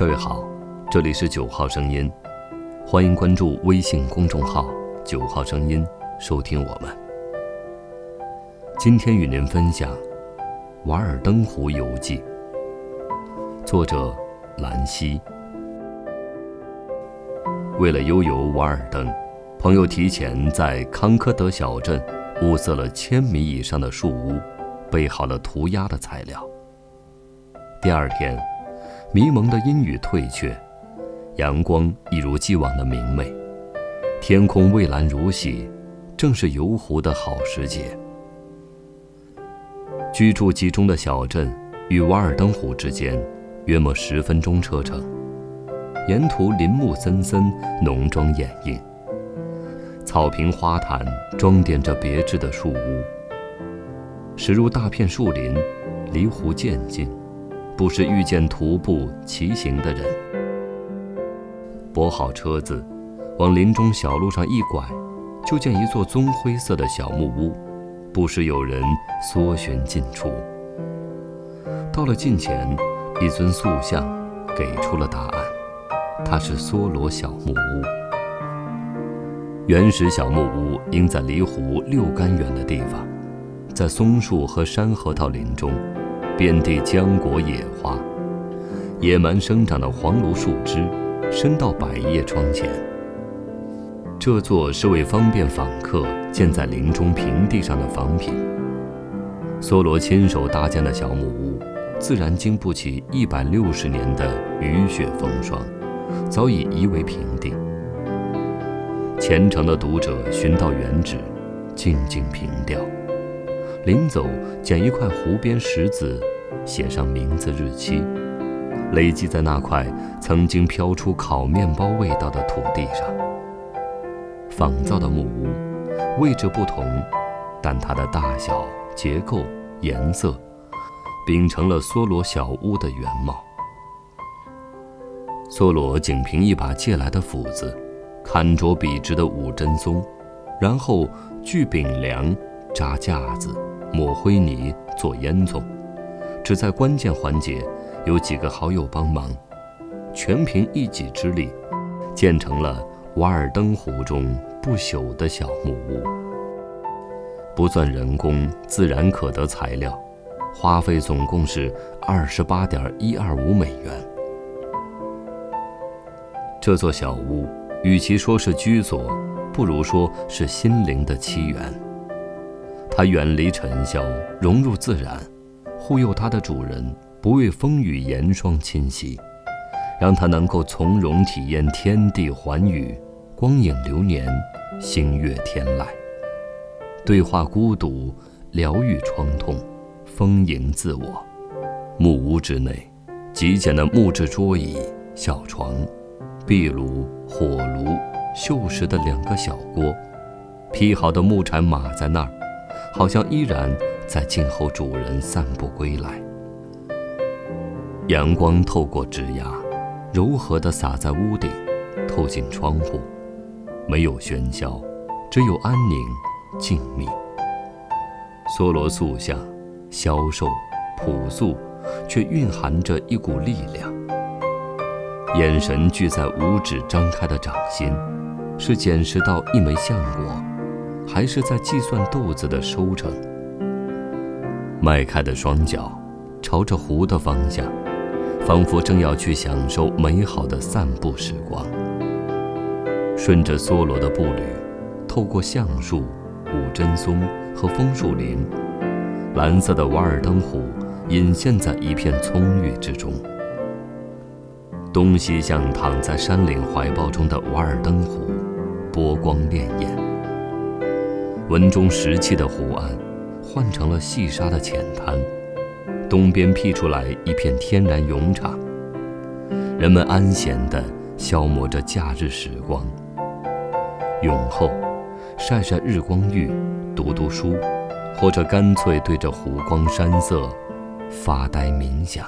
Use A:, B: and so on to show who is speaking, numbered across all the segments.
A: 各位好，这里是九号声音，欢迎关注微信公众号“九号声音”，收听我们。今天与您分享《瓦尔登湖游记》，作者兰溪。为了悠游瓦尔登，朋友提前在康科德小镇物色了千米以上的树屋，备好了涂鸦的材料。第二天。迷蒙的阴雨退却，阳光一如既往的明媚，天空蔚蓝如洗，正是游湖的好时节。居住集中的小镇与瓦尔登湖之间约莫十分钟车程，沿途林木森森，浓妆掩映，草坪花坛装点着别致的树屋。驶入大片树林，离湖渐近。不时遇见徒步、骑行的人。泊好车子，往林中小路上一拐，就见一座棕灰色的小木屋。不时有人搜寻进出。到了近前，一尊塑像给出了答案：它是梭罗小木屋。原始小木屋应在离湖六干远的地方，在松树和山核桃林中。遍地浆果野花，野蛮生长的黄芦树枝伸到百叶窗前。这座是为方便访客建在林中平地上的房品。梭罗亲手搭建的小木屋，自然经不起一百六十年的雨雪风霜，早已夷为平地。虔诚的读者寻到原址，静静凭吊。临走，捡一块湖边石子，写上名字日期，累积在那块曾经飘出烤面包味道的土地上。仿造的木屋，位置不同，但它的大小、结构、颜色，秉承了梭罗小屋的原貌。梭罗仅凭一把借来的斧子，砍着笔直的五针松，然后锯柄梁，扎架子。抹灰泥做烟囱，只在关键环节有几个好友帮忙，全凭一己之力，建成了瓦尔登湖中不朽的小木屋。不算人工，自然可得材料，花费总共是二十八点一二五美元。这座小屋，与其说是居所，不如说是心灵的起源。它远离尘嚣，融入自然，护佑它的主人不为风雨严霜侵袭，让它能够从容体验天地寰宇，光影流年，星月天籁，对话孤独，疗愈创痛，丰盈自我。木屋之内，极简的木质桌椅、小床、壁炉、火炉、锈蚀的两个小锅，劈好的木柴码在那儿。好像依然在静候主人散步归来。阳光透过枝桠，柔和地洒在屋顶，透进窗户，没有喧嚣，只有安宁、静谧。梭罗塑像，消瘦、朴素，却蕴含着一股力量。眼神聚在五指张开的掌心，是捡拾到一枚橡果。还是在计算豆子的收成。迈开的双脚，朝着湖的方向，仿佛正要去享受美好的散步时光。顺着梭罗的步履，透过橡树、五针松和枫树林，蓝色的瓦尔登湖隐现在一片葱郁之中。东西向躺在山岭怀抱中的瓦尔登湖，波光潋滟。文中石砌的湖岸，换成了细沙的浅滩。东边辟出来一片天然泳场，人们安闲地消磨着假日时光。泳后，晒晒日光浴，读读书，或者干脆对着湖光山色发呆冥想。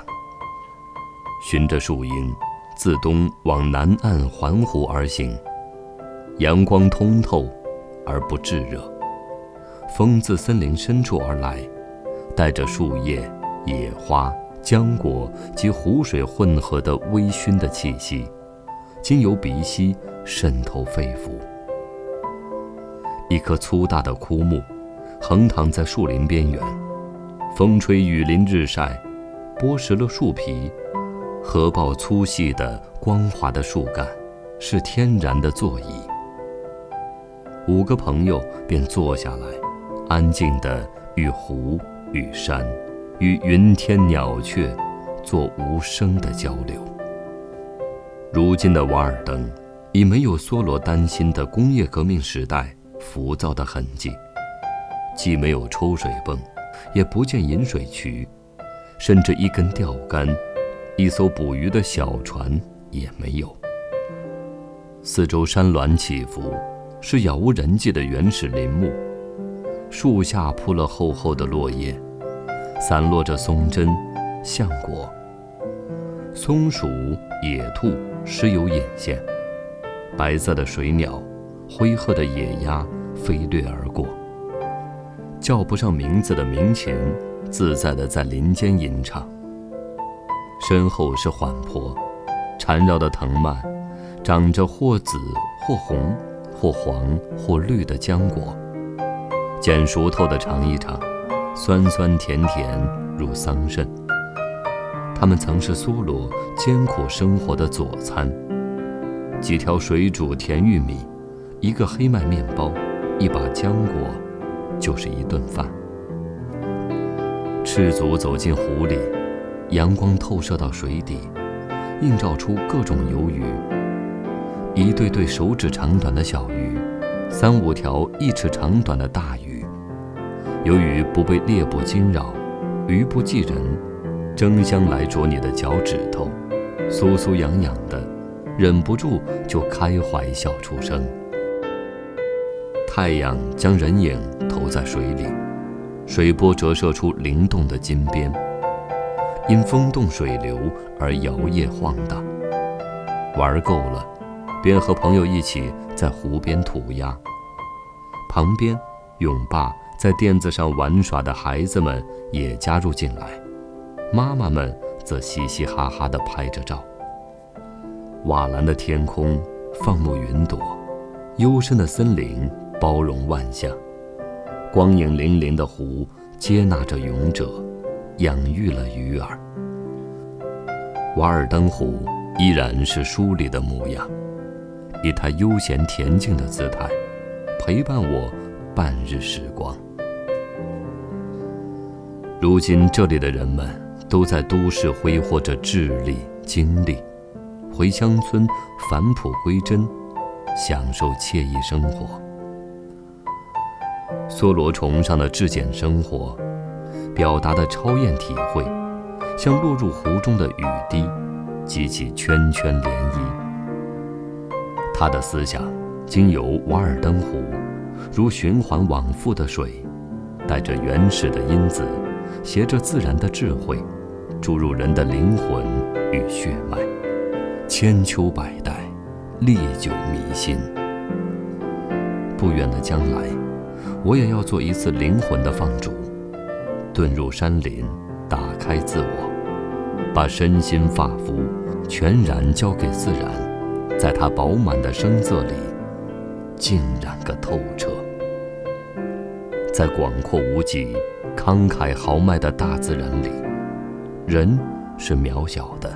A: 循着树荫，自东往南岸环湖而行，阳光通透而不炙热。风自森林深处而来，带着树叶、野花、浆果及湖水混合的微醺的气息，经由鼻息渗透肺腑。一棵粗大的枯木，横躺在树林边缘，风吹雨淋日晒，剥蚀了树皮，合抱粗细的光滑的树干，是天然的座椅。五个朋友便坐下来，安静地与湖、与山、与云天鸟雀做无声的交流。如今的瓦尔登，已没有梭罗担心的工业革命时代浮躁的痕迹，既没有抽水泵，也不见引水渠，甚至一根钓竿、一艘捕鱼的小船也没有。四周山峦起伏。是杳无人迹的原始林木，树下铺了厚厚的落叶，散落着松针、橡果。松鼠、野兔时有隐现，白色的水鸟、灰褐的野鸭飞掠而过。叫不上名字的鸣禽，自在地在林间吟唱。身后是缓坡，缠绕的藤蔓，长着或紫或红。或黄或绿的浆果，捡熟透的尝一尝，酸酸甜甜如桑葚。它们曾是苏罗艰苦生活的佐餐。几条水煮甜玉米，一个黑麦面包，一把浆果，就是一顿饭。赤足走进湖里，阳光透射到水底，映照出各种游鱼。一对对手指长短的小鱼，三五条一尺长短的大鱼，由于不被猎捕惊扰，鱼不忌人，争相来啄你的脚趾头，酥酥痒痒的，忍不住就开怀笑出声。太阳将人影投在水里，水波折射出灵动的金边，因风动水流而摇曳晃荡。玩够了。便和朋友一起在湖边涂鸦，旁边泳坝在垫子上玩耍的孩子们也加入进来，妈妈们则嘻嘻哈哈地拍着照。瓦蓝的天空放牧云朵，幽深的森林包容万象，光影粼粼的湖接纳着勇者，养育了鱼儿。瓦尔登湖依然是书里的模样。以他悠闲恬静的姿态，陪伴我半日时光。如今这里的人们都在都市挥霍着智力精力，回乡村返璞归真，享受惬意生活。梭罗崇尚的质简生活，表达的超验体会，像落入湖中的雨滴，激起圈圈涟漪。他的思想经由瓦尔登湖，如循环往复的水，带着原始的因子，携着自然的智慧，注入人的灵魂与血脉，千秋百代，历久弥新。不远的将来，我也要做一次灵魂的放逐，遁入山林，打开自我，把身心发肤全然交给自然。在它饱满的声色里，浸染个透彻。在广阔无际、慷慨豪迈的大自然里，人是渺小的。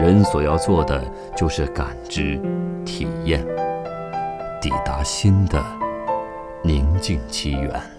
A: 人所要做的就是感知、体验，抵达新的宁静奇缘。